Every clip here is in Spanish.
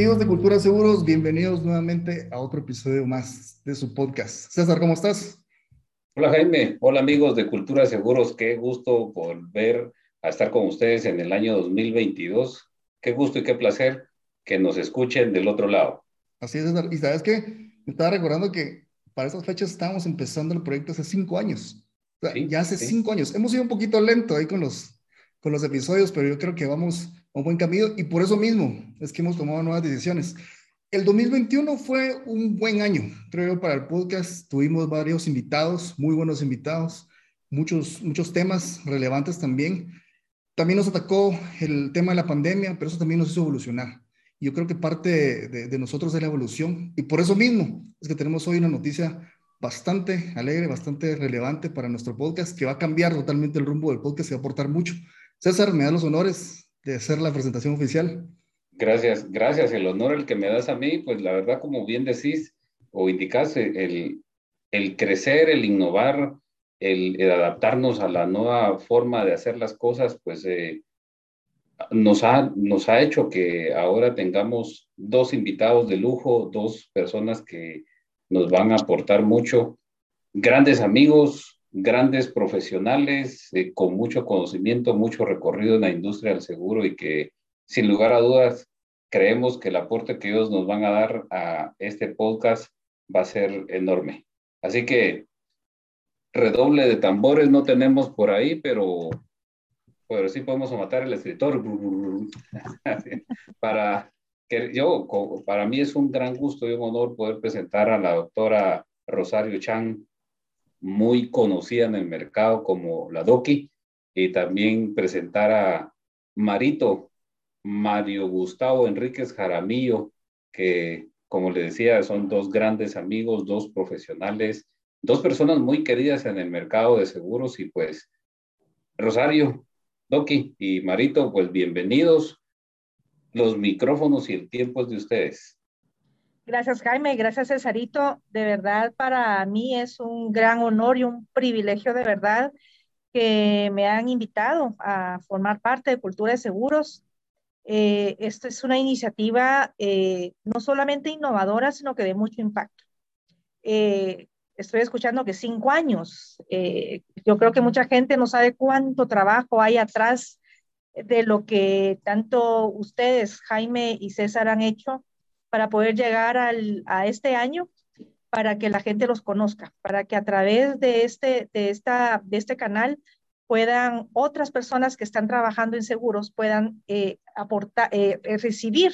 Amigos de Cultura Seguros, bienvenidos nuevamente a otro episodio más de su podcast. César, ¿cómo estás? Hola Jaime, hola amigos de Cultura Seguros, qué gusto volver a estar con ustedes en el año 2022. Qué gusto y qué placer que nos escuchen del otro lado. Así es, César. Y sabes qué, me estaba recordando que para esas fechas estábamos empezando el proyecto hace cinco años. ya hace cinco años. Hemos ido un poquito lento ahí con los, con los episodios, pero yo creo que vamos un buen camino y por eso mismo es que hemos tomado nuevas decisiones. El 2021 fue un buen año, creo yo, para el podcast. Tuvimos varios invitados, muy buenos invitados, muchos, muchos temas relevantes también. También nos atacó el tema de la pandemia, pero eso también nos hizo evolucionar. Yo creo que parte de, nosotros es la evolución y por eso mismo es que tenemos hoy una noticia bastante alegre, bastante relevante para nuestro podcast, que va a cambiar totalmente el rumbo del podcast y va a aportar mucho. César, me da los honores de hacer la presentación oficial. Gracias, gracias. El honor el que me das a mí, pues la verdad, como bien decís o indicás, el, el crecer, el innovar, el, adaptarnos a la nueva forma de hacer las cosas, pues eh, nos, ha, nos ha hecho que ahora tengamos dos invitados de lujo, dos personas que nos van a aportar mucho, grandes amigos, grandes profesionales eh, con mucho conocimiento, mucho recorrido en la industria del seguro y que sin lugar a dudas creemos que el aporte que ellos nos van a dar a este podcast va a ser enorme. Así que redoble de tambores no tenemos por ahí, pero, pero sí podemos matar el escritor. para que yo, para mí es un gran gusto y un honor poder presentar a la doctora Rosario Chan, muy conocida en el mercado como la Doki, y también presentar a Marito, Mario Gustavo Enríquez Jaramillo, que como le decía, son dos grandes amigos, dos profesionales, dos personas muy queridas en el mercado de seguros y pues Rosario, Doki y Marito, pues bienvenidos. Los micrófonos y el tiempo es de ustedes. Gracias, Jaime. Gracias, Cesarito. De verdad, para mí es un gran honor y un privilegio de verdad que me han invitado a formar parte de Cultura de Seguros. Eh, es una iniciativa eh, no solamente innovadora, sino que de mucho impacto. Eh, estoy escuchando que cinco años. yo creo que mucha gente no sabe cuánto trabajo hay atrás de lo que tanto ustedes, Jaime y César, han hecho para poder llegar a este año, para que la gente los conozca, para que a través de este, de esta, de este canal puedan otras personas que están trabajando en seguros puedan eh, aportar, eh, eh, recibir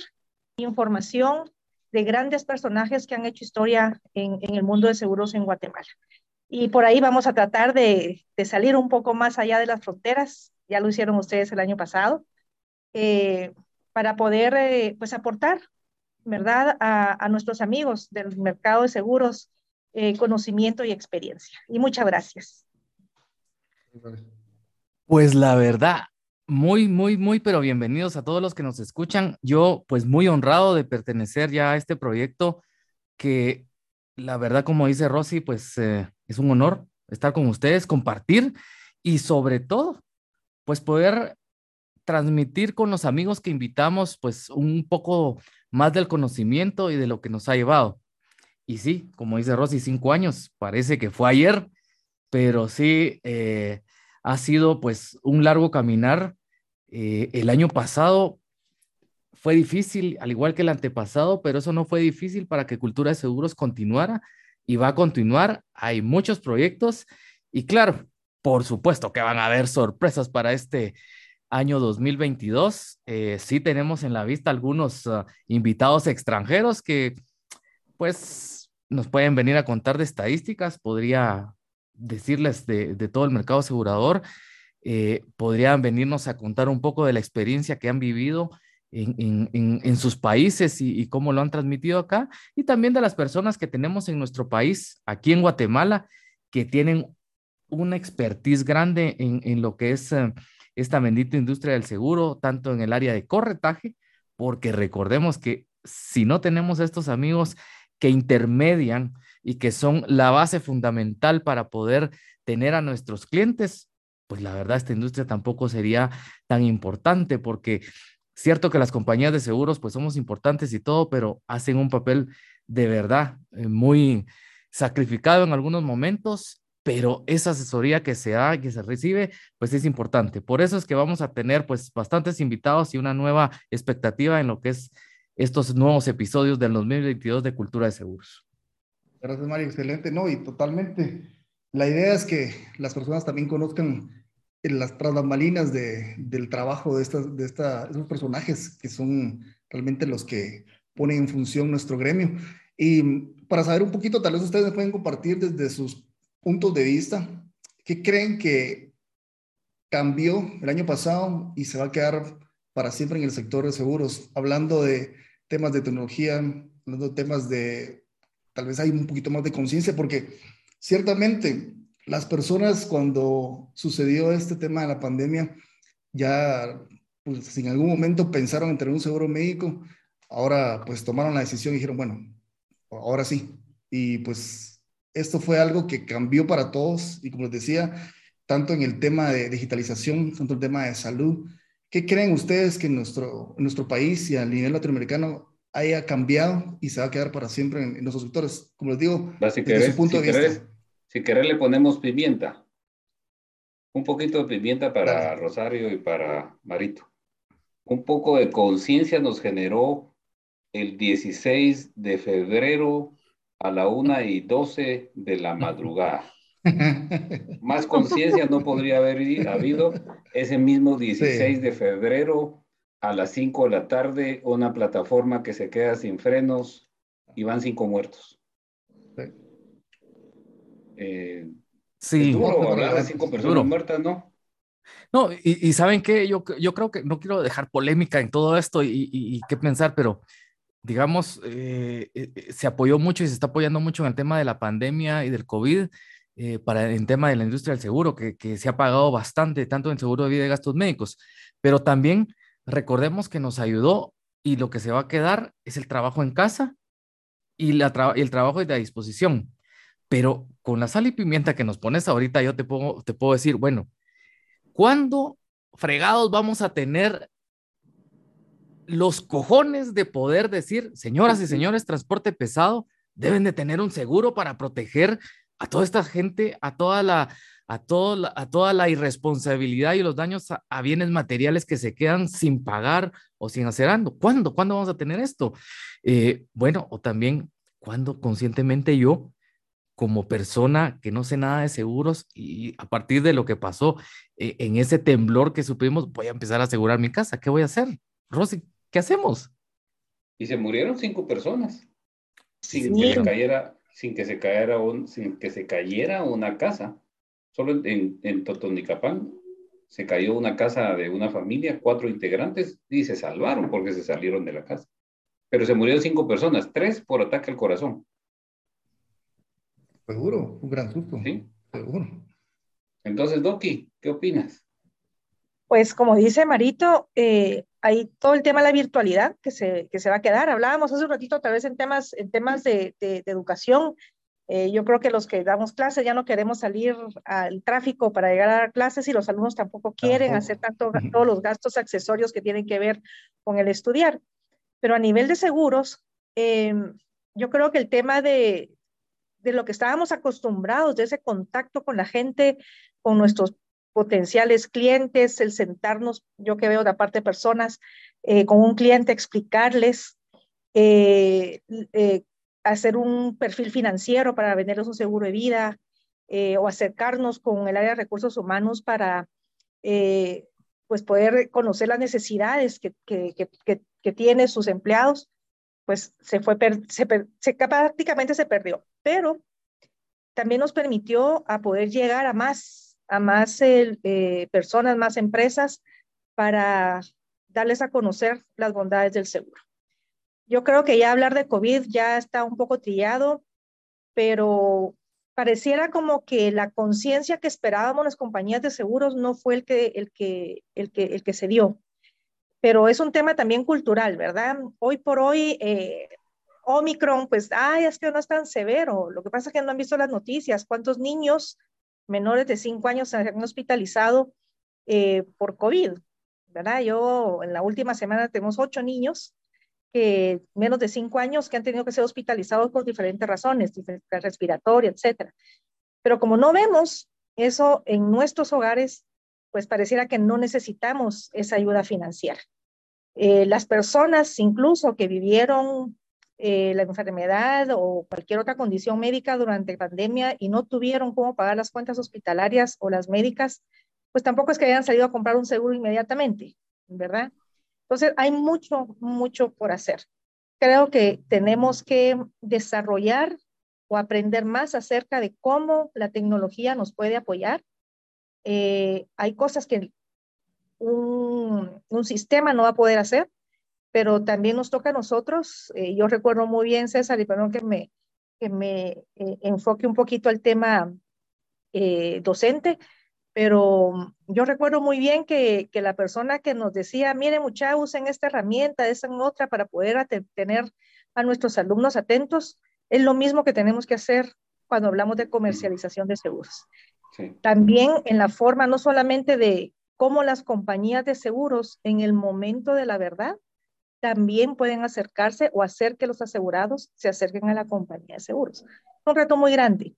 información de grandes personajes que han hecho historia en, el mundo de seguros en Guatemala. Y por ahí vamos a tratar de, salir un poco más allá de las fronteras, ya lo hicieron ustedes el año pasado, para poder pues aportar ¿verdad? A, nuestros amigos del mercado de seguros, eh, conocimiento y experiencia. Y muchas gracias. Pues la verdad, muy, muy, muy, pero bienvenidos a todos los que nos escuchan. Yo, pues muy honrado de pertenecer ya a este proyecto que la verdad, como dice Rosy, pues eh, es un honor estar con ustedes, compartir y sobre todo, pues poder transmitir con los amigos que invitamos, pues un poco más del conocimiento y de lo que nos ha llevado. Y sí, como dice Rosy, cinco años, parece que fue ayer, pero sí eh, ha sido pues un largo caminar. Eh, el año pasado fue difícil, al igual que el antepasado, pero eso no fue difícil para que Cultura de Seguros continuara y va a continuar. Hay muchos proyectos y claro, por supuesto que van a haber sorpresas para este año 2022. Eh, sí tenemos en la vista algunos ah, invitados extranjeros que pues nos pueden venir a contar de estadísticas, podría decirles de, todo el mercado asegurador, eh, podrían venirnos a contar un poco de la experiencia que han vivido en, sus países y, cómo lo han transmitido acá, y también de las personas que tenemos en nuestro país, aquí en Guatemala, que tienen una expertise grande en, lo que es... Eh, esta bendita industria del seguro, tanto en el área de corretaje, porque recordemos que si no tenemos estos amigos que intermedian y que son la base fundamental para poder tener a nuestros clientes, pues la verdad esta industria tampoco sería tan importante porque Cierto que las compañías de seguros pues somos importantes y todo, pero hacen un papel de verdad eh, muy sacrificado en algunos momentos, pero esa asesoría que se da, que se recibe, pues es importante. Por eso es que vamos a tener pues bastantes invitados y una nueva expectativa en lo que es estos nuevos episodios del 2022 de Cultura de Seguros. Gracias, Mario. Excelente. No, y totalmente. La idea es que las personas también conozcan las tras de, del trabajo de, estas, de esta, personajes que son realmente los que ponen en función nuestro gremio. Y para saber un poquito, tal vez ustedes me pueden compartir desde sus puntos de vista, ¿qué creen que cambió el año pasado y se va a quedar para siempre en el sector de seguros? Hablando de temas de tecnología, hablando de temas de, tal vez hay un poquito más de conciencia, porque ciertamente las personas cuando sucedió este tema de la pandemia, ya pues en algún momento pensaron en tener un seguro médico, ahora pues tomaron la decisión y dijeron, bueno, ahora sí. Y pues esto fue algo que cambió para todos y como les decía, tanto en el tema de digitalización, tanto en el tema de salud. ¿Qué creen ustedes que en nuestro, nuestro país y a nivel latinoamericano haya cambiado y se va a quedar para siempre en, nuestros sectores? Como les digo, desde su punto de vista. Si querés le ponemos pimienta. Un poquito de pimienta para Rosario y para Marito. Un poco de conciencia nos generó el 16 de febrero a la una y 12 de la madrugada. Más conciencia no podría haber habido ese mismo 16 de febrero a las 5 de la tarde, una plataforma que se queda sin frenos y van cinco muertos. Eh, sí. Duro, hablar de cinco personas muertas, ¿no? No, y, saben qué, yo, yo creo que no quiero dejar polémica en todo esto y, qué pensar, pero digamos, eh, eh, se apoyó mucho y se está apoyando mucho en el tema de la pandemia y del COVID, para el tema de la industria del seguro, que, que, se ha pagado bastante, tanto en seguro de vida y gastos médicos, pero también recordemos que nos ayudó y lo que se va a quedar es el trabajo en casa y, la y el trabajo de disposición. Pero con la sal y pimienta que nos pones ahorita, yo te puedo, te puedo decir, bueno, ¿cuándo fregados vamos a tener los cojones de poder decir, señoras y señores, transporte pesado, deben de tener un seguro para proteger a toda esta gente, a toda la, a, todo, a toda la irresponsabilidad y los daños a, bienes materiales que se quedan sin pagar o sin hacer algo. ¿Cuándo? ¿Cuándo vamos a tener esto? Eh, bueno, o también, ¿cuándo conscientemente yo como persona que no sé nada de seguros y a partir de lo que pasó eh, en ese temblor que supimos, voy a empezar a asegurar mi casa. ¿Qué voy a hacer? Rosy, ¿qué hacemos? Y se murieron cinco personas sin que se cayera, sin que se cayera un, sin que se cayera una casa. Solo en, en Totonicapán se cayó una casa de una familia, cuatro integrantes, y se salvaron porque se salieron de la casa. Pero se murieron cinco personas, tres por ataque al corazón. Seguro, un gran susto. Sí. Seguro. Entonces, Doki, ¿qué opinas? Pues como dice Marito, eh, hay todo el tema de la virtualidad que se, que se va a quedar. Hablábamos hace un ratito tal vez en temas, en temas de, de, educación. Eh, yo creo que los que damos clases ya no queremos salir al tráfico para llegar a dar clases y los alumnos tampoco quieren hacer tanto, todos los gastos accesorios que tienen que ver con el estudiar. Pero a nivel de seguros, eh, yo creo que el tema de, de lo que estábamos acostumbrados, de ese contacto con la gente, con nuestros potenciales clientes, el sentarnos, yo que veo de parte de personas, eh, con un cliente, explicarles, eh, eh, hacer un perfil financiero para venderles un seguro de vida o acercarnos con el área de recursos humanos para pues poder conocer las necesidades que, que, que, que tienen sus empleados pues se fue, se, se, prácticamente se perdió, pero también nos permitió a poder llegar a más, a más eh, personas, más empresas para darles a conocer las bondades del seguro. Yo creo que ya hablar de COVID ya está un poco trillado, pero pareciera como que la conciencia que esperábamos las compañías de seguros no fue el que, el que, el que, el que se dio pero es un tema también cultural, ¿verdad? Hoy por hoy, eh, Omicron, pues, ay, es que no es tan severo. Lo que pasa es que no han visto las noticias. ¿Cuántos niños menores de 5 años se han hospitalizado eh, por COVID? Yo en la última semana tenemos ocho niños que menos de cinco años que han tenido que ser hospitalizados por diferentes razones, respiratoria, etcétera. Pero como no vemos eso en nuestros hogares, pues pareciera que no necesitamos esa ayuda financiera. Eh, las personas incluso que vivieron eh, la enfermedad o cualquier otra condición médica durante pandemia y no tuvieron cómo pagar las cuentas hospitalarias o las médicas, pues tampoco es que hayan salido a comprar un seguro inmediatamente, ¿verdad? Entonces, hay mucho, mucho por hacer. Creo que tenemos que desarrollar o aprender más acerca de cómo la tecnología nos puede apoyar. Eh, hay cosas que un, un, sistema no va a poder hacer, pero también nos toca a nosotros. Eh, yo recuerdo muy bien, César, y perdón que me, que me eh, enfoque un poquito al tema docente, pero yo recuerdo muy bien que, que, la persona que nos decía, mire muchachos, usen esta herramienta, esa otra para poder tener a nuestros alumnos atentos, es lo mismo que tenemos que hacer cuando hablamos de comercialización de seguros. También en la forma no solamente de cómo las compañías de seguros en el momento de la verdad también pueden acercarse o hacer que los asegurados se acerquen a la compañía de seguros. Un reto muy grande.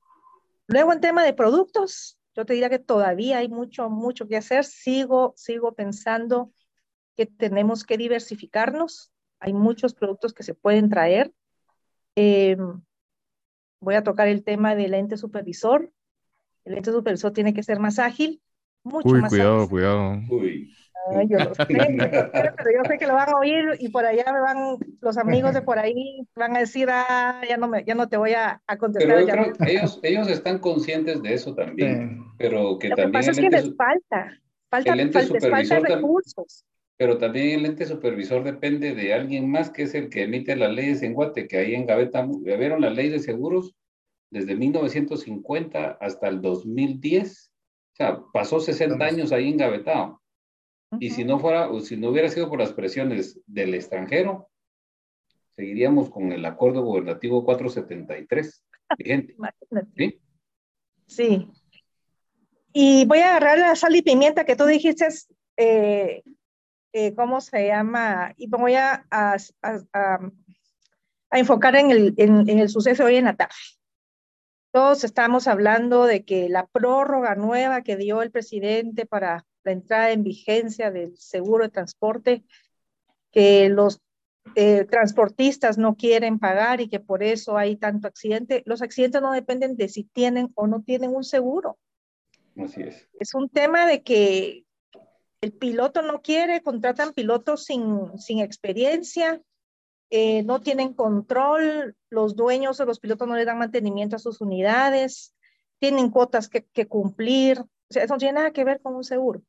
Luego en tema de productos, yo te diría que todavía hay mucho, mucho que hacer. Sigo, sigo pensando que tenemos que diversificarnos. Hay muchos productos que se pueden traer. Em, voy a tocar el tema del ente supervisor. El ente supervisor tiene que ser más ágil, mucho Uy, más cuidado, ágil. cuidado. Uy. Yo lo sé, pero yo sé que lo van a oír y por allá me van, los amigos de por ahí van a decir, ah, ya no, me, ya no te voy a, a contestar. Pero yo ya creo no. que ellos, ellos están conscientes de eso también, pero que Lo que también pasa es que les falta, falta, falta, recursos. Pero también el ente supervisor depende de alguien más que es el que emite las leyes en Guate, que ahí en Gaveta vieron la ley de seguros desde 1950 hasta el 2010. O sea, pasó 60 Estamos- años ahí engavetado. Y si no fuera, o si no hubiera sido por las presiones del extranjero, seguiríamos con el acuerdo gubernativo 473 vigente. ¿sí? Sí. Y voy a agarrar la sal y pimienta que tú dijiste, eh, eh, ¿cómo se llama? Y voy a, a, a- a- enfocar en el, en, en el suceso hoy en la tarde. Todos estamos hablando de que la prórroga nueva que dio el presidente para la entrada en vigencia del seguro de transporte, que los eh, transportistas no quieren pagar y que por eso hay tanto accidente. Los accidentes no dependen de si tienen o no tienen un seguro. Así es. Es un tema de que el piloto no quiere, contratan pilotos sin, sin experiencia, eh, no tienen control, los dueños o los pilotos no le dan mantenimiento a sus unidades, tienen cuotas que, que cumplir. O sea, eso no tiene nada que ver con un seguro.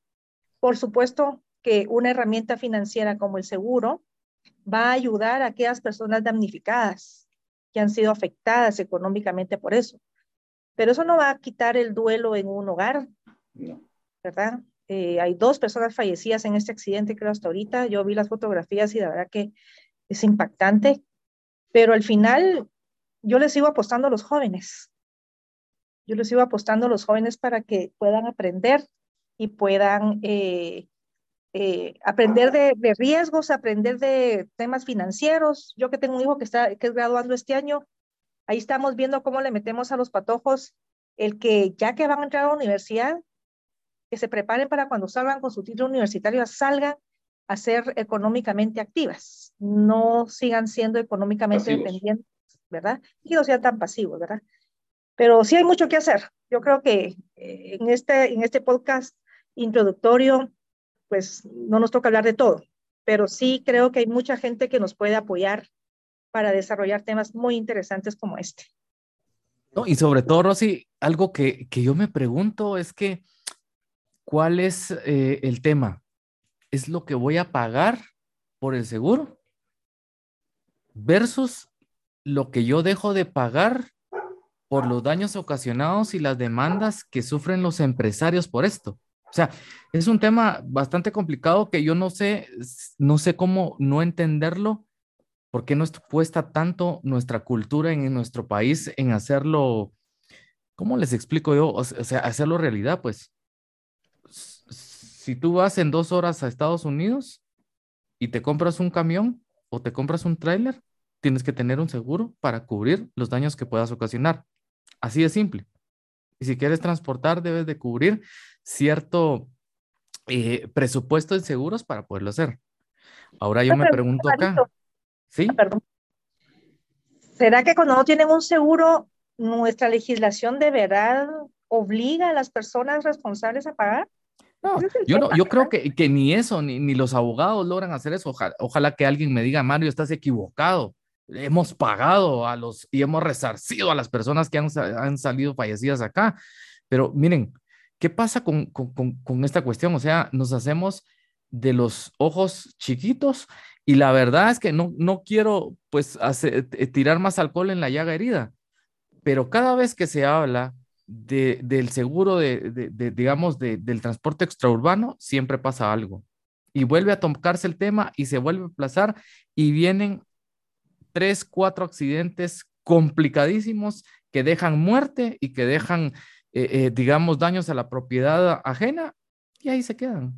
Por supuesto que una herramienta financiera como el seguro va a ayudar a aquellas personas damnificadas que han sido afectadas económicamente por eso. Pero eso no va a quitar el duelo en un hogar, No. ¿verdad? Eh, hay dos personas fallecidas en este accidente, creo, hasta ahorita. Yo vi las fotografías y la verdad que es impactante. Pero al final, yo les sigo apostando a los jóvenes. Yo les sigo apostando a los jóvenes para que puedan aprender y puedan eh, eh, aprender de, de, riesgos, aprender de temas financieros. Yo que tengo un hijo que está que es graduando este año, ahí estamos viendo cómo le metemos a los patojos el que ya que van a entrar a la universidad, que se preparen para cuando salgan con su título universitario, salgan a ser económicamente activas, no sigan siendo económicamente Pasivos. dependientes, ¿verdad? Y no sean tan pasivos, ¿verdad? Pero sí hay mucho que hacer. Yo creo que eh, en, este, en este podcast introductorio, pues no nos toca hablar de todo, pero sí creo que hay mucha gente que nos puede apoyar para desarrollar temas muy interesantes como este. Y sobre todo, Rosy, algo que, que yo me pregunto es que, ¿cuál es eh, el tema? ¿Es lo que voy a pagar por el seguro versus lo que yo dejo de pagar por los daños ocasionados y las demandas que sufren los empresarios por esto? O sea, es un tema bastante complicado que yo no sé, no sé cómo no entenderlo ¿Por qué nos cuesta tanto nuestra cultura en, en, nuestro país en hacerlo, ¿cómo les explico yo? O sea, hacerlo realidad, pues. Si tú vas en dos horas a Estados Unidos y te compras un camión o te compras un tráiler, tienes que tener un seguro para cubrir los daños que puedas ocasionar. Así de simple. Y si quieres transportar, debes de cubrir cierto eh, presupuesto de seguros para poderlo hacer. Ahora yo me pregunto acá. ¿Sí? Ah, perdón. ¿Será que cuando no tienen un seguro, nuestra legislación de verdad obliga a las personas responsables a pagar? No, yo, no, yo creo que, que ni eso, ni, ni, los abogados logran hacer eso. Ojalá, ojalá, que alguien me diga, Mario, estás equivocado. Hemos pagado a los y hemos resarcido a las personas que han, han salido fallecidas acá. Pero miren, ¿qué pasa con, con, con, esta cuestión? O sea, nos hacemos de los ojos chiquitos y la verdad es que no, no quiero pues tirar más alcohol en la llaga herida, pero cada vez que se habla de, del seguro de, de, digamos, del transporte extraurbano, siempre pasa algo. Y vuelve a tocarse el tema y se vuelve a aplazar y vienen tres, cuatro accidentes complicadísimos que dejan muerte y que dejan, eh, eh, digamos, daños a la propiedad ajena y ahí se quedan.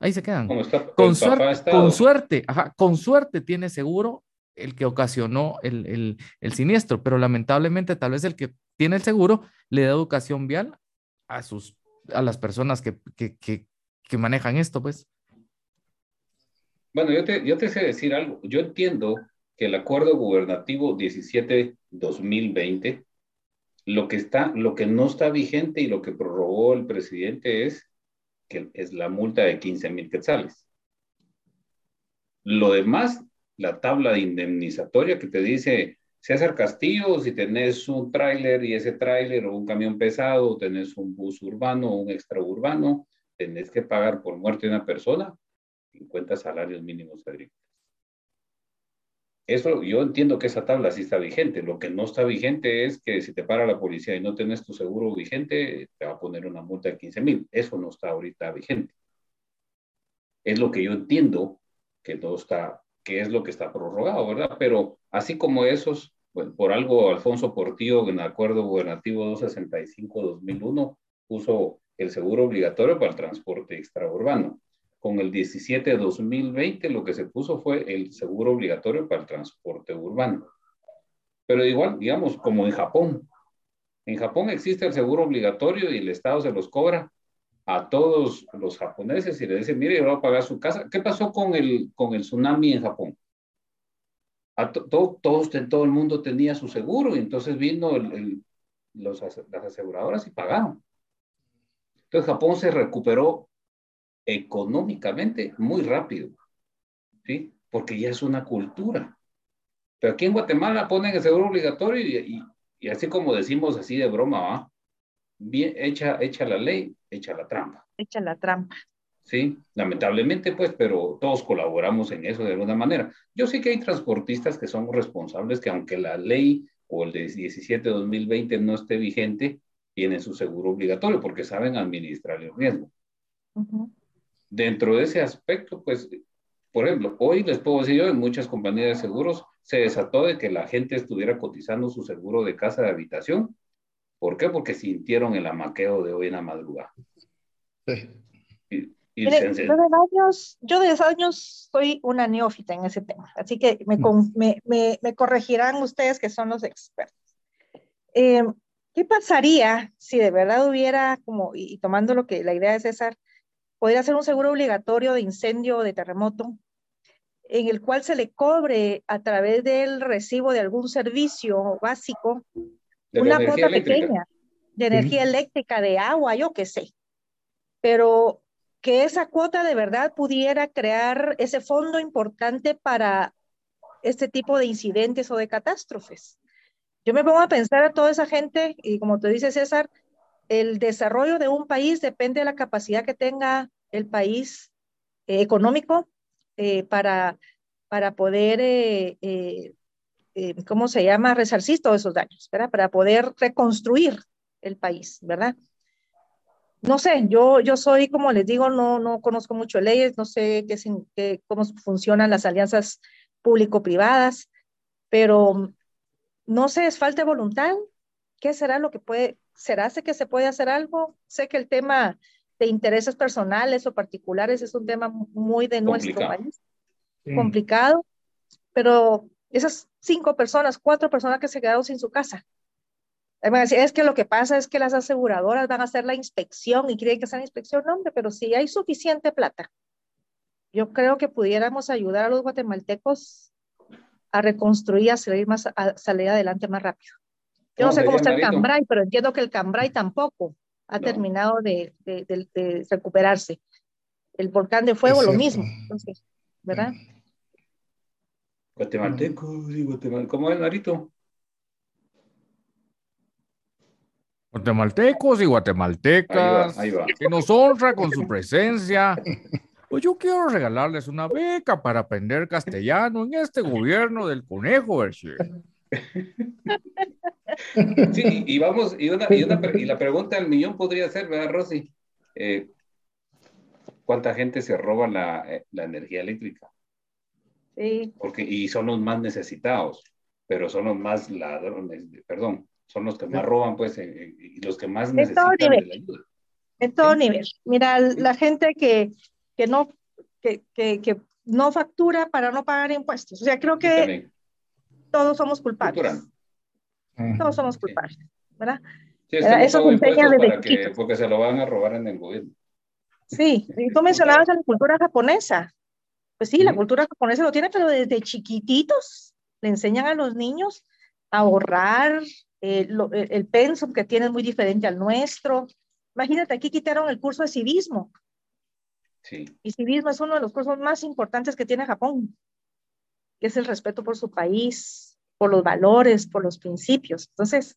Ahí se quedan. con, suerte, con suerte, ajá, con suerte tiene seguro el que ocasionó el, el, el, siniestro, pero lamentablemente tal vez el que tiene el seguro le da educación vial a, sus, a las personas que, que, que, que manejan esto, pues. Bueno, yo te, yo te sé decir algo. Yo entiendo que el acuerdo gubernativo 17-2020, lo que está, lo que no está vigente y lo que prorrogó el presidente es que es la multa de 15 mil quetzales. Lo demás, la tabla de indemnizatoria que te dice César Castillo, si tenés un tráiler y ese tráiler o un camión pesado, tenés un bus urbano o un extraurbano, tenés que pagar por muerte de una persona 50 salarios mínimos agrícolas. Eso, yo entiendo que esa tabla sí está vigente. Lo que no está vigente es que si te para la policía y no tenés tu seguro vigente, te va a poner una multa de 15 mil. Eso no está ahorita vigente. Es lo que yo entiendo que no está, que es lo que está prorrogado, ¿verdad? Pero así como esos, por algo Alfonso Portillo en el acuerdo gubernativo 265-2001 puso el seguro obligatorio para el transporte extraurbano. Con el 17-2020 lo que se puso fue el seguro obligatorio para el transporte urbano. Pero igual, digamos, como en Japón. En Japón existe el seguro obligatorio y el Estado se los cobra a todos los japoneses y le dice, mire, yo voy a pagar su casa. ¿Qué pasó con el, con el tsunami en Japón? todos, todo el mundo tenía su seguro y entonces vino el, los, las aseguradoras y pagaron. Entonces Japón se recuperó económicamente muy rápido, ¿sí? Porque ya es una cultura. Pero aquí en Guatemala ponen el seguro obligatorio y, y, así como decimos así de broma, ¿va? Bien, echa, echa la ley, echa la trampa. Echa la trampa. Sí, lamentablemente, pues, pero todos colaboramos en eso de alguna manera. Yo sé que hay transportistas que son responsables, que aunque la ley o el de 17-2020 no esté vigente, tienen su seguro obligatorio porque saben administrar el riesgo. Dentro de ese aspecto, pues, por ejemplo, hoy les puedo decir yo, en muchas compañías de seguros se desató de que la gente estuviera cotizando su seguro de casa de habitación. ¿Por qué? Porque sintieron el amaqueo de hoy en la madrugada. Sí yo, de años, yo de años soy una neófita en ese tema, así que me, mm. me, me, corregirán ustedes que son los expertos. Eh, ¿Qué pasaría si de verdad hubiera, como, y, tomando lo que la idea de César, podría ser un seguro obligatorio de incendio o de terremoto, en el cual se le cobre a través del recibo de algún servicio básico una cuota pequeña de energía eléctrica, de agua, yo qué sé. Pero que esa cuota de verdad pudiera crear ese fondo importante para este tipo de incidentes o de catástrofes. Yo me pongo a pensar a toda esa gente y como te dice César, el desarrollo de un país depende de la capacidad que tenga el país eh, económico eh, para, para poder, eh, ¿cómo se llama?, resarcir todos esos daños, ¿verdad? Para poder reconstruir el país, ¿verdad? no sé, yo, yo soy, como les digo, no, no conozco mucho leyes, no sé qué, qué, cómo funcionan las alianzas público-privadas, pero no sé, es falta de voluntad. ¿Qué será lo que puede, será que se puede hacer algo? Sé que el tema de intereses personales o particulares, es un tema muy de nuestro país, complicado, pero esas cinco personas, cuatro personas que se quedaron sin su casa. Es que lo que pasa es que las aseguradoras van a hacer la inspección y creen que es la inspección, no, hombre, pero si hay suficiente plata, yo creo que pudiéramos ayudar a los guatemaltecos a reconstruir, a salir, más, a salir adelante más rápido. Yo no, sé cómo está el Cambrai, pero entiendo que el Cambrai tampoco ha terminado de, de, recuperarse. El volcán de fuego, lo mismo. Entonces, ¿verdad? Guatemaltecos y guatemaltecos. ¿Cómo es, Narito? Guatemaltecos y guatemaltecas que nos honra con su presencia. Pues yo quiero regalarles una beca para aprender castellano en este gobierno del conejo, Sí, y vamos, y, una, y, una, y, la pregunta del millón podría ser, ¿verdad, Rosy? Eh, ¿Cuánta gente se roba la, eh, la, energía eléctrica? Sí. Porque, y son los más necesitados, pero son los más ladrones, perdón, son los que más roban, pues, eh, y los que más necesitan de la ayuda. En todo nivel. Mira, la gente que, que no, que, que, que, no factura para no pagar impuestos. O sea, creo que todos somos culpables. Todos somos culpables, ¿verdad? Sí, Eso se enseña desde que, Porque se lo van a robar en el gobierno. Sí, y tú mencionabas a la cultura japonesa. Pues sí, la cultura japonesa lo tiene, pero desde chiquititos le enseñan a los niños a ahorrar, eh, el, el pensum que tienen muy diferente al nuestro. Imagínate, aquí quitaron el curso de civismo. Sí. Y civismo es uno de los cursos más importantes que tiene Japón, que es el respeto por su país, por los valores, por los principios. Entonces,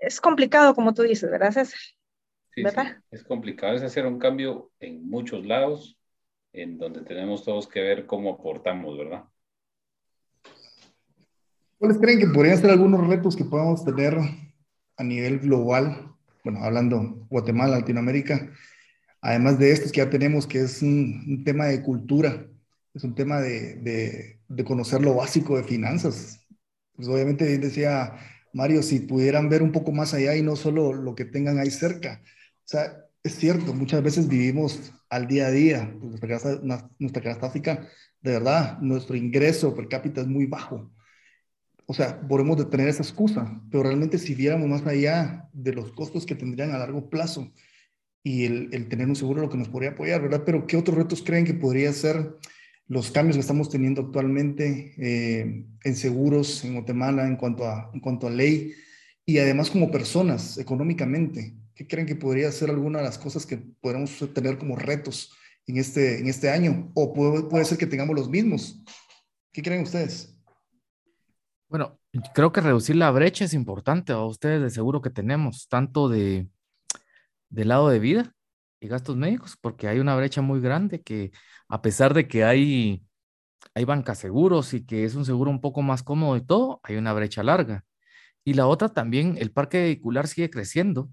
es complicado, como tú dices, ¿verdad, César? Sí, es complicado, es hacer un cambio en muchos lados, en donde tenemos todos que ver cómo aportamos, ¿verdad? ¿Cuáles creen que podrían ser algunos retos que podamos tener a nivel global? Bueno, hablando Guatemala, Latinoamérica, además de estos que ya tenemos, que es un tema de cultura, es un tema de, de, conocer lo básico de finanzas. Pues obviamente decía Mario, si pudieran ver un poco más allá y no solo lo que tengan ahí cerca. O sea, es cierto, muchas veces vivimos al día a día. Pues, nuestra, casa, nuestra catástrofe, de verdad, nuestro ingreso per cápita es muy bajo. O sea, podemos de tener esa excusa, pero realmente si viéramos más allá de los costos que tendrían a largo plazo y el, el tener un seguro lo que nos podría apoyar, ¿verdad? Pero ¿qué otros retos creen que podría ser los cambios que estamos teniendo actualmente eh, en seguros en Guatemala en cuanto, a, en cuanto a ley y además como personas económicamente. ¿Qué creen que podría ser alguna de las cosas que podemos tener como retos en este, en este año? ¿O puede, puede ser que tengamos los mismos? ¿Qué creen ustedes? Bueno, creo que reducir la brecha es importante. A ustedes de seguro que tenemos, tanto de, de lado de vida y gastos médicos, porque hay una brecha muy grande que a pesar de que hay, hay bancas seguros y que es un seguro un poco más cómodo y todo, hay una brecha larga. Y la otra también, el parque vehicular sigue creciendo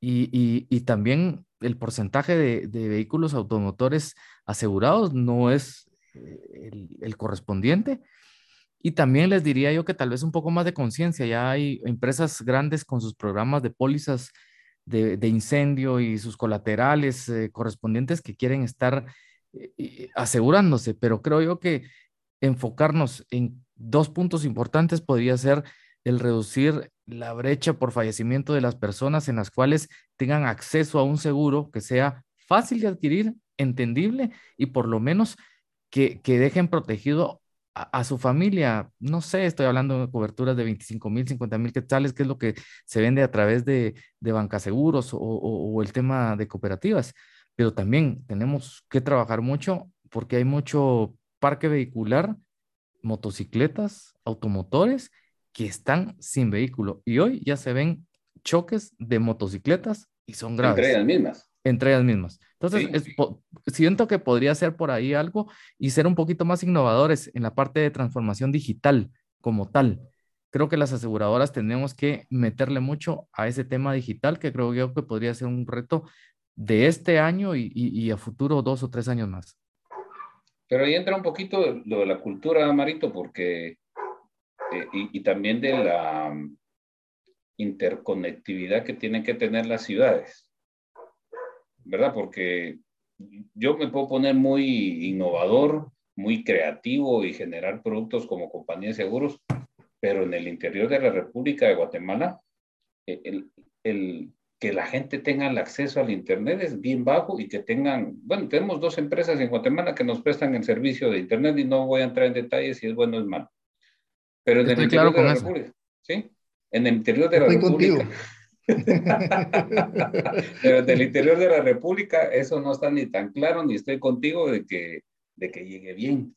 y, y, también el porcentaje de, de, vehículos automotores asegurados no es eh, el, el, correspondiente. Y también les diría yo que tal vez un poco más de conciencia. Ya hay empresas grandes con sus programas de pólizas de, incendio y sus colaterales eh, correspondientes que quieren estar eh, asegurándose, pero creo yo que enfocarnos en dos puntos importantes podría ser el reducir la brecha por fallecimiento de las personas en las cuales tengan acceso a un seguro que sea fácil de adquirir, entendible y por lo menos que, que dejen protegido a, su familia. No sé, estoy hablando de coberturas de 25 mil, 50 mil quetzales, que es lo que se vende a través de, de bancaseguros o, o el tema de cooperativas pero también tenemos que trabajar mucho porque hay mucho parque vehicular, motocicletas, automotores que están sin vehículo. Y hoy ya se ven choques de motocicletas y son graves. Entre ellas mismas. Entre ellas mismas. Entonces, siento que podría ser por ahí algo y ser un poquito más innovadores en la parte de transformación digital como tal. Creo que las aseguradoras tenemos que meterle mucho a ese tema digital, que creo yo que podría ser un reto de este año y, a futuro dos o tres años más. Pero ahí entra un poquito lo de la cultura, Marito, porque, eh, y, también de la interconectividad que tienen que tener las ciudades. ¿Verdad? Porque yo me puedo poner muy innovador, muy creativo y generar productos como compañía de seguros, pero en el interior de la República de Guatemala, eh, el, el, que la gente tenga el acceso al Internet es bien bajo y que tengan, bueno, tenemos dos empresas en Guatemala que nos prestan el servicio de Internet y no voy a entrar en detalles si es bueno o es malo. Pero en el interior de la República, ¿sí? En el interior de la República. Pero en el interior de la República eso no está ni tan claro, ni estoy contigo de que, de que llegue bien.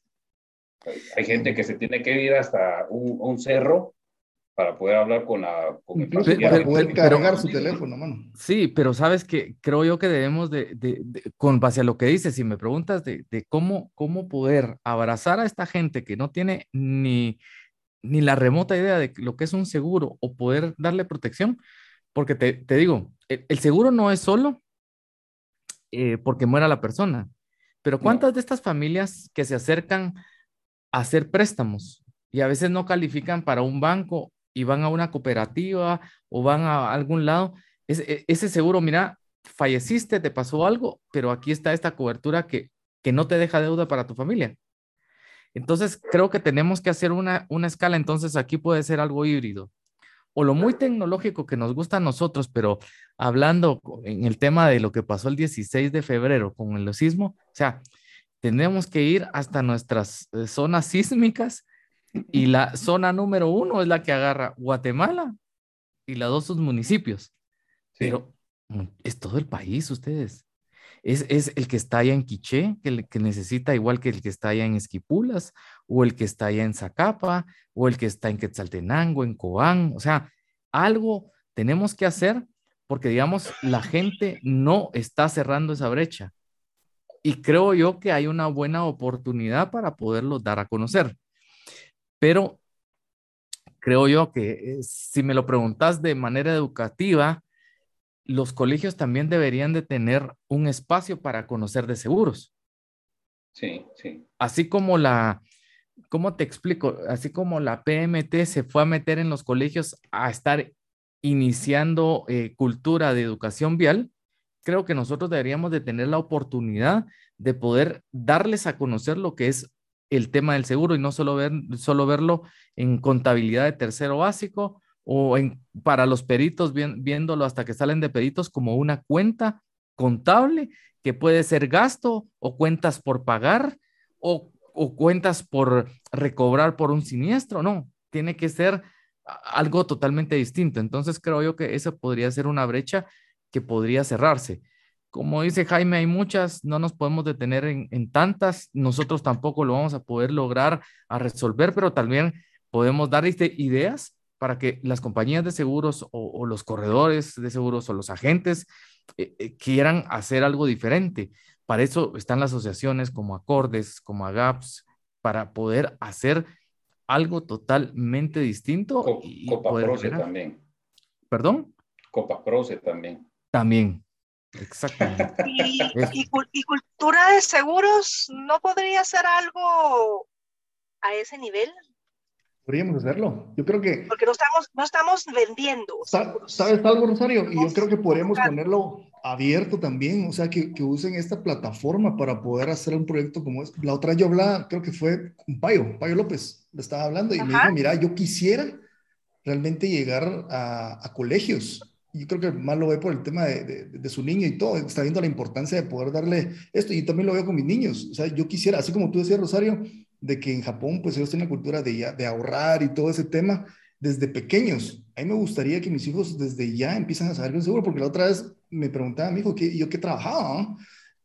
Hay gente que se tiene que ir hasta un, un cerro para poder hablar con la con el para poder cargar su teléfono, mano. Sí, pero sabes que creo yo que debemos de, de, con base a lo que dices, si me preguntas de, de, cómo, cómo poder abrazar a esta gente que no tiene ni, ni la remota idea de lo que es un seguro o poder darle protección, porque te, te digo, el, seguro no es solo eh, porque muera la persona, pero ¿cuántas de estas familias que se acercan a hacer préstamos y a veces no califican para un banco y van a una cooperativa o van a algún lado, ese, ese seguro, mira, falleciste, te pasó algo, pero aquí está esta cobertura que, que no te deja deuda para tu familia. Entonces, creo que tenemos que hacer una, una escala, entonces aquí puede ser algo híbrido. O lo muy tecnológico que nos gusta a nosotros, pero hablando en el tema de lo que pasó el 16 de febrero con el sismo, o sea, tenemos que ir hasta nuestras eh, zonas sísmicas y la zona número uno es la que agarra Guatemala y la dos sus municipios. Pero mm, es todo el país, ustedes. Es, es el que está allá en Quiché, que, que necesita igual que el que está allá en Esquipulas, o el que está allá en Zacapa, o el que está en Quetzaltenango, en Cobán. O sea, algo tenemos que hacer porque, digamos, la gente no está cerrando esa brecha. Y creo yo que hay una buena oportunidad para poderlo dar a conocer. Pero creo yo que eh, si me lo preguntas de manera educativa, los colegios también deberían de tener un espacio para conocer de seguros. Sí, sí. Así como la, ¿cómo te explico? Así como la PMT se fue a meter en los colegios a estar iniciando eh, cultura de educación vial, creo que nosotros deberíamos de tener la oportunidad de poder darles a conocer lo que es el tema del seguro y no solo, ver, solo verlo en contabilidad de tercero básico o en, para los peritos, viéndolo hasta que salen de peritos como una cuenta contable que puede ser gasto o cuentas por pagar o, o cuentas por recobrar por un siniestro. No, tiene que ser algo totalmente distinto. Entonces creo yo que esa podría ser una brecha que podría cerrarse como dice Jaime, hay muchas, no nos podemos detener en, tantas, nosotros tampoco lo vamos a poder lograr a resolver, pero también podemos dar ideas para que las compañías de seguros o, los corredores de seguros o los agentes eh, eh, quieran hacer algo diferente. Para eso están las asociaciones como Acordes, como AGAPS, para poder hacer algo totalmente distinto. y Copa Proce también. ¿Perdón? Copa Proce también. También, Exactamente. Y, cultura de seguros no podría ser algo a ese nivel. Podríamos hacerlo. Yo creo que. Porque no estamos, no estamos vendiendo. ¿Sabes algo, Rosario? Y yo creo que podríamos ponerlo abierto también, o sea, que, que, usen esta plataforma para poder hacer un proyecto como este. La otra yo hablaba, creo que fue con Payo, Payo López, le estaba hablando y me dijo, mira, yo quisiera realmente llegar a, a colegios yo creo que más lo ve por el tema de, de, su niño y todo, está viendo la importancia de poder darle esto, y también lo veo con mis niños, o sea, yo quisiera, así como tú decías, Rosario, de que en Japón, pues ellos tienen la cultura de, de ahorrar y todo ese tema desde pequeños. A mí me gustaría que mis hijos desde ya empiezan a saber que seguro, porque la otra vez me preguntaba a mi hijo, ¿qué, ¿yo qué trabajaba?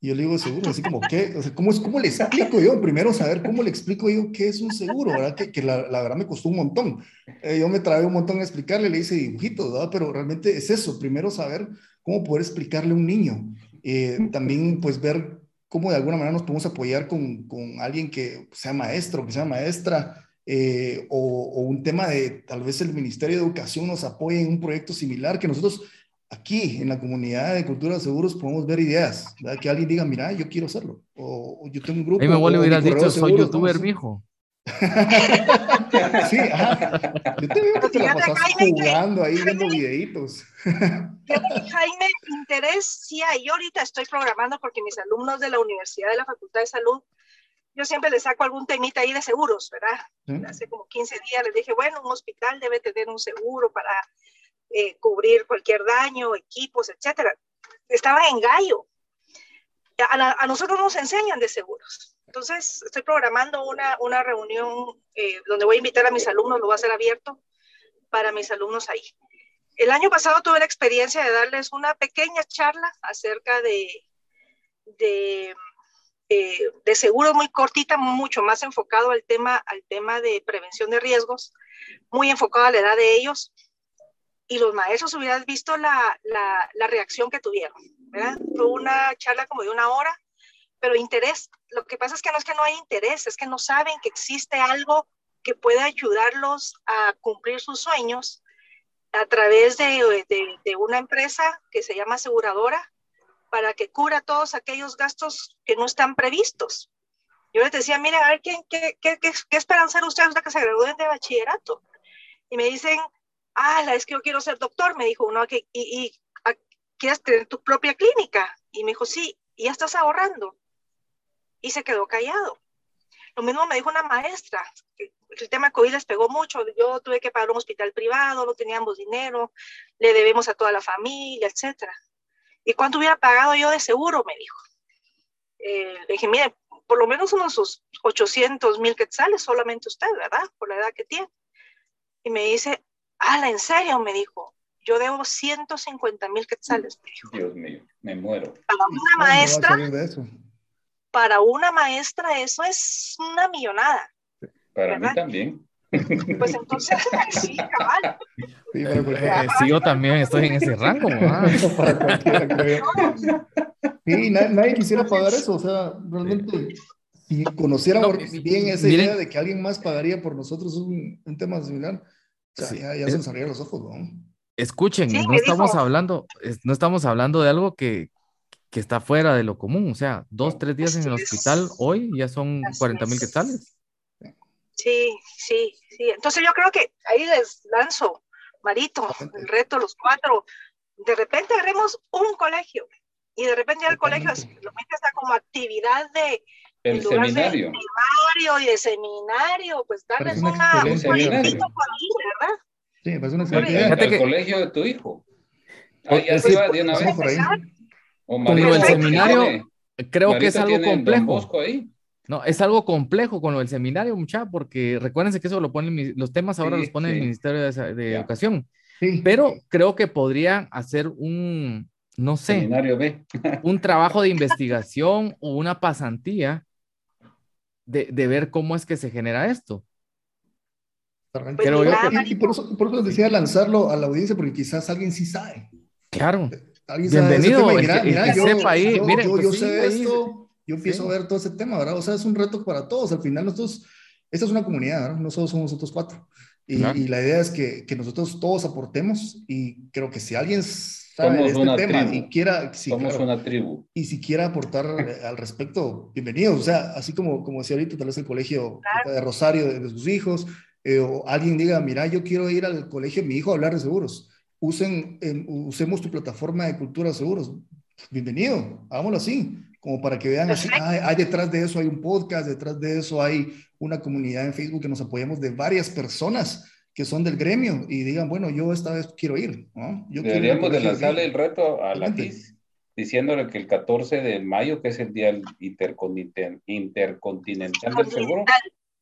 Y yo le digo, seguro, así como, ¿qué? O sea, ¿cómo, es, ¿cómo le explico yo? Primero saber cómo le explico yo qué es un seguro, ¿verdad? Que, la, la, verdad me costó un montón. Eh, yo me traje un montón a explicarle, le hice dibujitos, ¿verdad? Pero realmente es eso, primero saber cómo poder explicarle a un niño. Eh, también, pues, ver cómo de alguna manera nos podemos apoyar con, con alguien que sea maestro, que sea maestra, eh, o, o, un tema de tal vez el Ministerio de Educación nos apoye en un proyecto similar, que nosotros aquí en la comunidad de cultura de seguros podemos ver ideas, que alguien diga, mira, yo quiero hacerlo, o, yo tengo un grupo. Ahí me vuelve a dicho, soy youtuber, mijo. sí, Yo te veo que la pasas jugando ahí, viendo videitos. Jaime, interés sí hay. Yo ahorita estoy programando porque mis alumnos de la Universidad de la Facultad de Salud, yo siempre les saco algún temita ahí de seguros, ¿verdad? Hace como 15 días les dije, bueno, un hospital debe tener un seguro para eh, cubrir cualquier daño, equipos, etcétera. Estaban en gallo. A, a nosotros nos enseñan de seguros entonces, estoy programando una, una reunión eh, donde voy a invitar a mis alumnos, lo voy a hacer abierto para mis alumnos ahí. El año pasado tuve la experiencia de darles una pequeña charla acerca de, de, eh, de seguro muy cortita, mucho más enfocado al tema, al tema de prevención de riesgos, muy enfocado a la edad de ellos. Y los maestros hubieran visto la, la, la reacción que tuvieron. ¿verdad? Fue una charla como de una hora pero interés, lo que pasa es que no es que no hay interés, es que no saben que existe algo que puede ayudarlos a cumplir sus sueños a través de, de, una empresa que se llama aseguradora para que cubra todos aquellos gastos que no están previstos. Yo les decía, miren, a ver, ¿qué, qué, qué, qué esperan ser ustedes que se gradúen de bachillerato? Y me dicen, ah, es que yo quiero ser doctor, me dijo uno, y, y, ¿quieres tener tu propia clínica? Y me dijo, sí, y ya estás ahorrando y se quedó callado. Lo mismo me dijo una maestra, el tema COVID les pegó mucho, yo tuve que pagar un hospital privado, no teníamos dinero, le debemos a toda la familia, etc. ¿Y cuánto hubiera pagado yo de seguro? Me dijo. Eh, le dije, mire, por lo menos unos 800 mil quetzales solamente usted, ¿verdad? Por la edad que tiene. Y me dice, ah, ¿en serio? Me dijo, yo debo 150 mil quetzales. Dios mío, me muero. Para una maestra, para una maestra eso es una millonada. Para mí también. Pues entonces, sí, cabal. Sí, eh, sí, yo también estoy en ese rango. sí, nadie, quisiera pagar eso. O sea, realmente, si conociéramos bien esa idea de que alguien más pagaría por nosotros un, un tema similar, o sea, ya, se nos los ojos, ¿no? Escuchen, no estamos hablando, no estamos hablando de algo que, que está fuera de lo común. O sea, dos, tres días en el hospital hoy ya son 40 mil quetzales. Sí, sí, sí. Entonces yo creo que ahí les lanzo, Marito, el reto, los cuatro. De repente haremos un colegio y de repente ya el colegio lo mete hasta como actividad de el seminario. De y de seminario, pues darles una, un seminario. por ahí, ¿verdad? Sí, pues una el, el colegio de tu hijo. Ahí ya se va de una vez. Con lo del seminario, creo que es algo complejo. No, es algo complejo con lo del seminario, mucha, porque recuérdense que eso lo ponen, los temas ahora los pone el Ministerio de, Educación. Pero creo que podría hacer un, no sé, un trabajo de investigación o una pasantía de, de, ver cómo es que se genera esto. Pero y, por, eso, por eso les decía lanzarlo a la audiencia, porque quizás alguien sí sabe. Claro. Bienvenido, el, que, yo, sepa ahí. Yo, yo, pues sé esto, yo empiezo a ver todo ese tema, ¿verdad? O sea, es un reto para todos. Al final, nosotros, esta es una comunidad, ¿verdad? Nosotros somos nosotros cuatro. Y, y, la idea es que, que, nosotros todos aportemos y creo que si alguien sabe de este tema y quiera... somos una tribu. Y si quiera aportar al respecto, bienvenidos. O sea, así como, como decía ahorita, tal vez el colegio de Rosario de, sus hijos, eh, o alguien diga, mira, yo quiero ir al colegio de mi hijo a hablar de seguros usen, usemos tu plataforma de cultura seguros. Bienvenido, hagámoslo así, como para que vean así, hay, detrás de eso hay un podcast, detrás de eso hay una comunidad en Facebook que nos apoyamos de varias personas que son del gremio y digan, bueno, yo esta vez quiero ir. ¿no? Yo Deberíamos de lanzarle el reto a la GIS, diciéndole que el 14 de mayo, que es el Día Intercontinental, intercontinental del Seguro,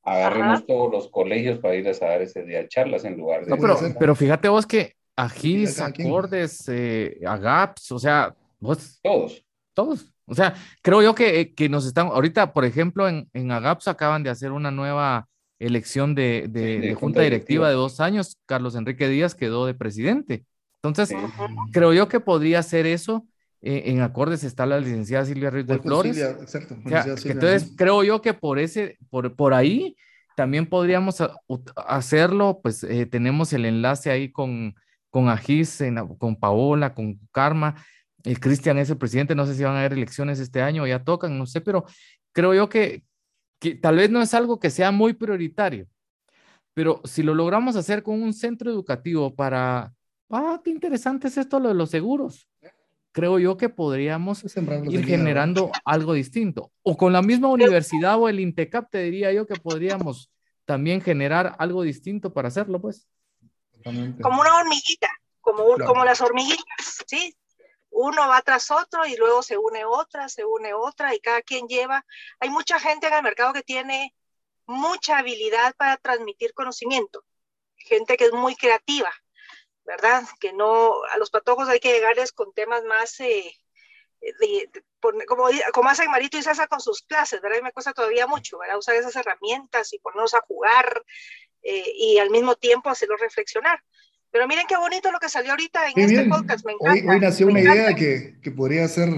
agarremos todos los colegios para irles a dar ese día charlas en lugar de... No, pero, pero fíjate vos que Agis, acordes, eh, agaps, o sea, vos. Todos. Todos. O sea, creo yo que, que nos están, ahorita, por ejemplo, en, en agaps acaban de hacer una nueva elección de, de, junta, directiva, de dos años. Carlos Enrique Díaz quedó de presidente. Entonces, creo yo que podría ser eso. Eh, en acordes está la licenciada Silvia Ruiz de Flores. exacto. entonces, creo yo que por ese, por, por ahí también podríamos hacerlo, pues eh, tenemos el enlace ahí con con Agis, con Paola, con Karma. El Cristian es el presidente, no sé si van a haber elecciones este año, ya tocan, no sé, pero creo yo que, que tal vez no es algo que sea muy prioritario, pero si lo logramos hacer con un centro educativo para, ah, qué interesante es esto lo de los seguros. Creo yo que podríamos ir generando algo distinto. O con la misma universidad o el INTECAP, te diría yo que podríamos también generar algo distinto para hacerlo, pues. Como una hormiguita, como, como las hormiguitas, ¿sí? Uno va tras otro y luego se une otra, se une otra y cada quien lleva. Hay mucha gente en el mercado que tiene mucha habilidad para transmitir conocimiento, gente que es muy creativa, ¿verdad? Que no, a los patojos hay que llegarles con temas más, eh, como, como hacen Marito y César con sus clases, ¿verdad? Y me cuesta todavía mucho, ¿verdad? Usar esas herramientas y ponernos a jugar eh, y al mismo tiempo hacerlos reflexionar. Pero miren qué bonito lo que salió ahorita en este podcast, me encanta. Hoy, nació una idea que, que, podría ser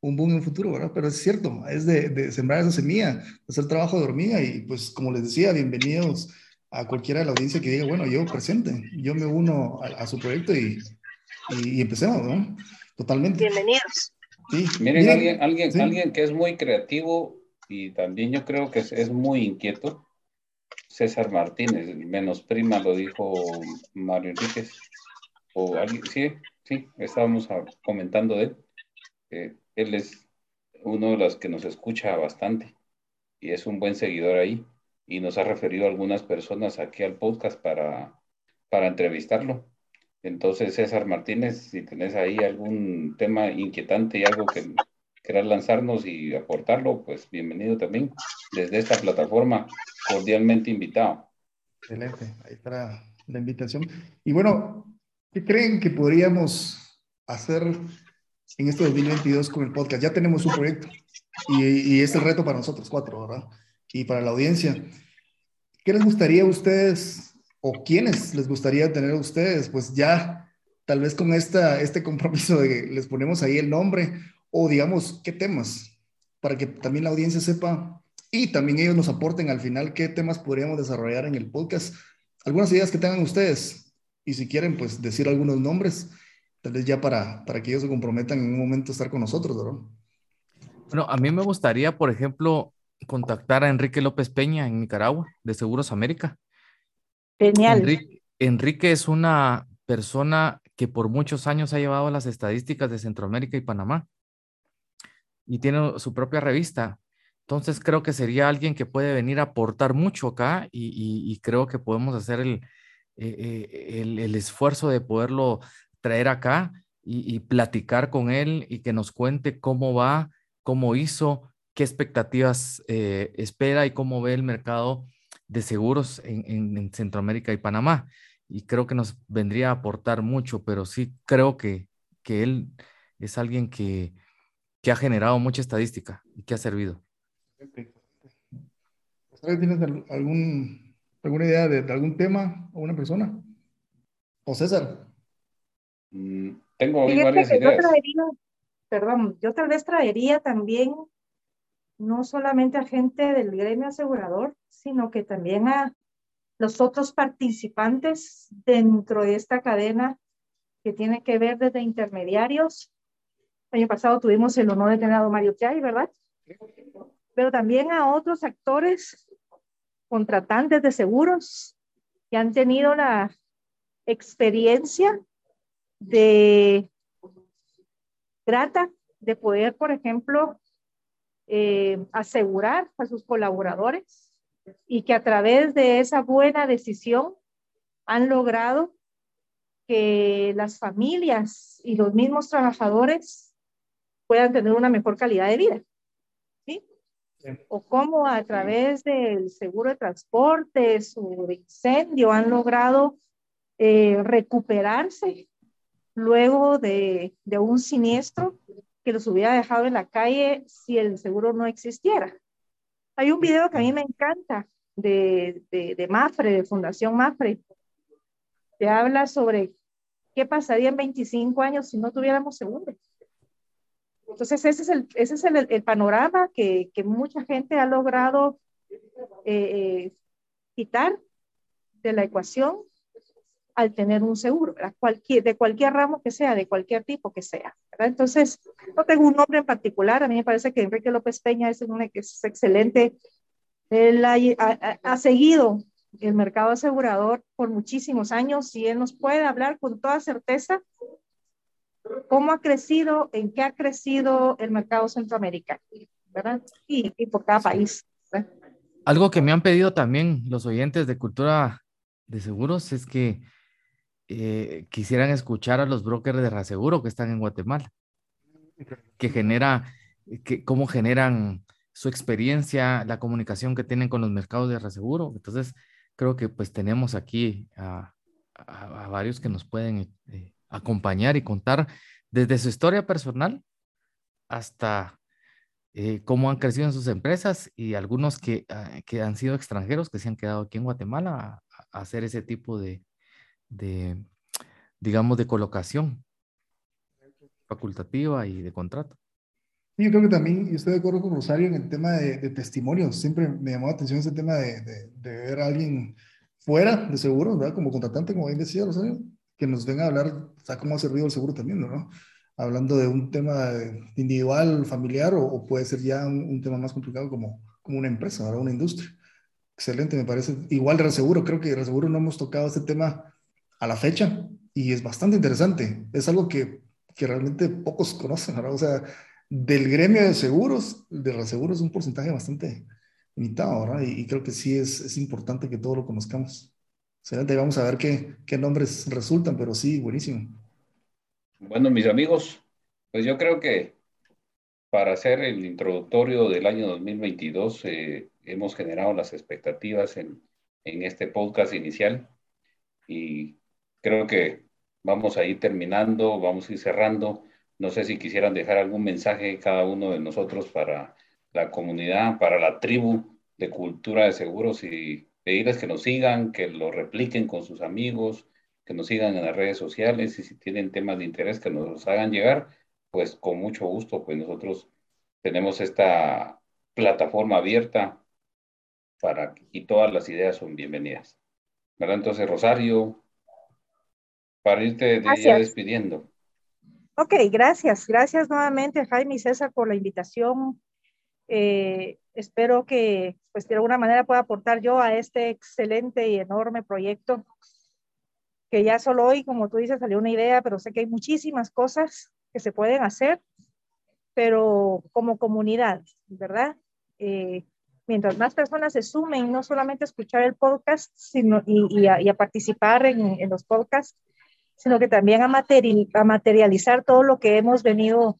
un boom en el futuro, ¿verdad? Pero es cierto, es de, de sembrar esa semilla, hacer trabajo de hormiga y pues como les decía, bienvenidos a cualquiera de la audiencia que diga, bueno, yo presente, yo me uno a, su proyecto y, y, empecemos, ¿no? Totalmente. Bienvenidos. Sí. Miren, alguien, alguien, alguien que es muy creativo y también yo creo que es, es muy inquieto, César Martínez, menos prima lo dijo Mario Enríquez, o alguien, sí, sí, estábamos comentando de él. Eh, él es uno de los que nos escucha bastante y es un buen seguidor ahí y nos ha referido a algunas personas aquí al podcast para, para entrevistarlo. Entonces, César Martínez, si tenés ahí algún tema inquietante y algo que quieras lanzarnos y aportarlo, pues bienvenido también desde esta plataforma, cordialmente invitado. Excelente, ahí está la invitación. Y bueno, ¿qué creen que podríamos hacer en este 2022 con el podcast? Ya tenemos un proyecto y, y es el reto para nosotros cuatro, ¿verdad? y para la audiencia. ¿Qué les gustaría a ustedes o quiénes les gustaría tener a ustedes? Pues ya, tal vez con esta, este compromiso de que les ponemos ahí el nombre o digamos, qué temas, para que también la audiencia sepa y también ellos nos aporten al final qué temas podríamos desarrollar en el podcast. Algunas ideas que tengan ustedes y si quieren, pues decir algunos nombres, tal vez ya para, para que ellos se comprometan en un momento a estar con nosotros, ¿verdad? Bueno, a mí me gustaría, por ejemplo, contactar a Enrique López Peña en Nicaragua, de Seguros América. Genial. Enrique, es una persona que por muchos años ha llevado las estadísticas de Centroamérica y Panamá y tiene su propia revista. Entonces creo que sería alguien que puede venir a aportar mucho acá y, creo que podemos hacer el, eh, eh, el, el, esfuerzo de poderlo traer acá y, platicar con él y que nos cuente cómo va, cómo hizo, qué expectativas eh, espera y cómo ve el mercado de seguros en, Centroamérica y Panamá. Y creo que nos vendría a aportar mucho, pero sí creo que, que él es alguien que, que, ha generado mucha estadística y que ha servido. ¿Tienes algún, alguna idea de, algún tema o una persona? ¿O César? Mm, tengo varias ideas. perdón, yo tal vez traería también no solamente a gente del gremio asegurador, sino que también a los otros participantes dentro de esta cadena que tiene que ver desde intermediarios. Año pasado tuvimos el honor de tener a Mario Chay, ¿verdad? Pero también a otros actores contratantes de seguros que han tenido la experiencia de grata de poder, por ejemplo, eh, asegurar a sus colaboradores y que a través de esa buena decisión han logrado que las familias y los mismos trabajadores puedan tener una mejor calidad de vida. ¿sí? O cómo a través del seguro de transportes o de incendio han logrado eh, recuperarse luego de, de un siniestro que los hubiera dejado en la calle si el seguro no existiera. Hay un video que a mí me encanta de, de, de Mafre, de Fundación Mafre, que habla sobre qué pasaría en 25 años si no tuviéramos seguro. Entonces, ese es el, ese es el, el panorama que, que, mucha gente ha logrado eh, quitar de la ecuación al tener un seguro, Cualquier, de cualquier ramo que sea, de cualquier tipo que sea. Entonces, no tengo un nombre en particular, a mí me parece que Enrique López Peña es, un, es excelente Él ha, seguido el mercado asegurador por muchísimos años y él nos puede hablar con toda certeza cómo ha crecido, en qué ha crecido el mercado centroamericano, ¿verdad? Y, por cada país. Algo que me han pedido también los oyentes de cultura de seguros es que eh, quisieran escuchar a los brokers de reaseguro que están en Guatemala, que genera, que, cómo generan su experiencia, la comunicación que tienen con los mercados de reaseguro. Entonces, creo que pues tenemos aquí a, varios que nos pueden eh, acompañar y contar desde su historia personal hasta eh, cómo han crecido en sus empresas y algunos que, ah, que, han sido extranjeros que se han quedado aquí en Guatemala a, hacer ese tipo de, de, digamos, de colocación facultativa y de contrato. Yo creo que también, y estoy de acuerdo con Rosario en el tema de, testimonios. Siempre me llamó la atención ese tema de, de, ver a alguien fuera de seguros, ¿verdad? Como contratante, como bien decía Rosario, que nos venga a hablar, o cómo ha servido el seguro también, ¿no? Hablando de un tema individual, familiar, o, puede ser ya un, tema más complicado como, como una empresa, ¿verdad? Una industria. Excelente, me parece. Igual de seguro, creo que de seguro no hemos tocado este tema a la fecha y es bastante interesante. Es algo que, que realmente pocos conocen, ¿verdad? O sea, del gremio de seguros, de reaseguros es un porcentaje bastante limitado, ¿verdad? Y, creo que sí es, es, importante que todos lo conozcamos. Excelente, vamos a ver qué, qué nombres resultan, pero sí, buenísimo. Bueno, mis amigos, pues yo creo que para hacer el introductorio del año 2022 eh, hemos generado las expectativas en, en este podcast inicial y creo que vamos a ir terminando, vamos a ir cerrando no sé si quisieran dejar algún mensaje cada uno de nosotros para la comunidad, para la tribu de cultura de seguros y pedirles que nos sigan, que lo repliquen con sus amigos, que nos sigan en las redes sociales y si tienen temas de interés que nos hagan llegar, pues con mucho gusto, pues nosotros tenemos esta plataforma abierta para y todas las ideas son bienvenidas. ¿Verdad? Entonces, Rosario, para irte de, ya despidiendo. Ok, gracias. Gracias nuevamente Jaime y César por la invitación. Eh, espero que pues de alguna manera pueda aportar yo a este excelente y enorme proyecto que ya solo hoy, como tú dices, salió una idea, pero sé que hay muchísimas cosas que se pueden hacer, pero como comunidad, ¿verdad? Eh, mientras más personas se sumen, no solamente a escuchar el podcast, sino y, a, participar en, en los podcasts, sino que también a, materializar todo lo que hemos venido,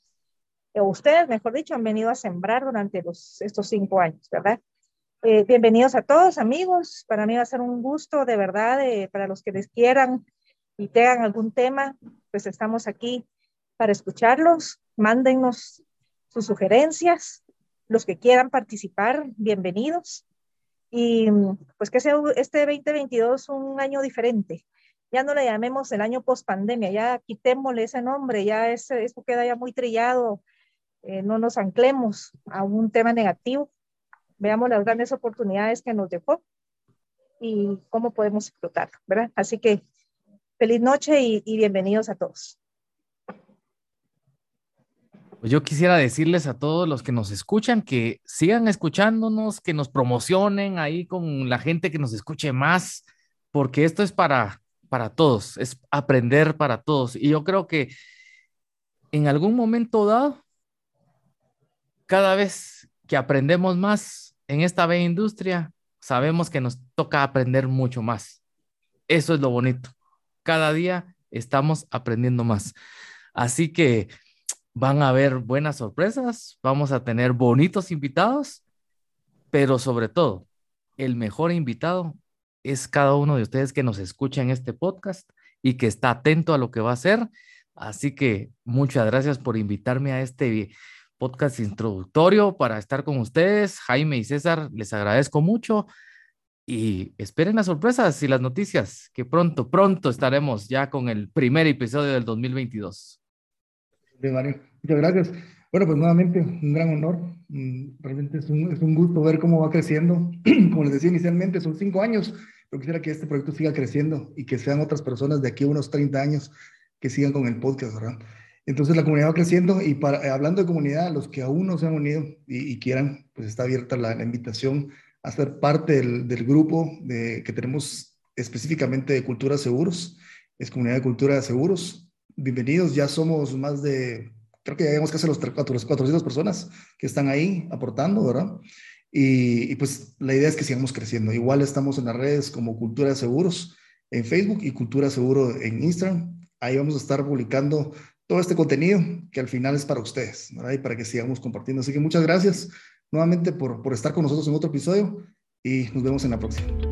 o ustedes, mejor dicho, han venido a sembrar durante estos cinco años, ¿verdad? Eh, bienvenidos a todos, amigos. Para mí va a ser un gusto, de verdad, eh, para los que les quieran y tengan algún tema, pues estamos aquí para escucharlos. Mándennos sus sugerencias. Los que quieran participar, bienvenidos. Y pues que sea este 2022 un año diferente, ya no le llamemos el año post pandemia, ya quitémosle ese nombre, ya ese, eso queda ya muy trillado, eh, no nos anclemos a un tema negativo, veamos las grandes oportunidades que nos dejó y cómo podemos explotar, ¿verdad? Así que feliz noche y, bienvenidos a todos. Pues yo quisiera decirles a todos los que nos escuchan que sigan escuchándonos, que nos promocionen ahí con la gente que nos escuche más, porque esto es para para todos, es aprender para todos. Y yo creo que en algún momento dado, cada vez que aprendemos más en esta bella industria, sabemos que nos toca aprender mucho más. Eso es lo bonito. Cada día estamos aprendiendo más. Así que van a haber buenas sorpresas, vamos a tener bonitos invitados, pero sobre todo, el mejor invitado es cada uno de ustedes que nos escucha en este podcast y que está atento a lo que va a hacer. Así que muchas gracias por invitarme a este podcast introductorio para estar con ustedes. Jaime y César, les agradezco mucho y esperen las sorpresas y las noticias, que pronto, pronto estaremos ya con el primer episodio del 2022. Bien, Mario. Muchas gracias. Bueno, pues nuevamente un gran honor. Mm, realmente es un, es un gusto ver cómo va creciendo. Como les decía inicialmente, son cinco años. Yo quisiera que este proyecto siga creciendo y que sean otras personas de aquí a unos 30 años que sigan con el podcast, ¿verdad? Entonces la comunidad va creciendo y para, eh, hablando de comunidad, los que aún no se han unido y, quieran, pues está abierta la, invitación a ser parte del, del grupo de, que tenemos específicamente de Cultura Seguros, es Comunidad de Cultura Seguros. Bienvenidos, ya somos más de, creo que ya llegamos casi a los 400 personas que están ahí aportando, ¿verdad? Y, y, pues la idea es que sigamos creciendo. Igual estamos en las redes como Cultura Seguros en Facebook y Cultura Seguro en Instagram. Ahí vamos a estar publicando todo este contenido que al final es para ustedes, ¿verdad? Y para que sigamos compartiendo. Así que muchas gracias nuevamente por, por estar con nosotros en otro episodio y nos vemos en la próxima.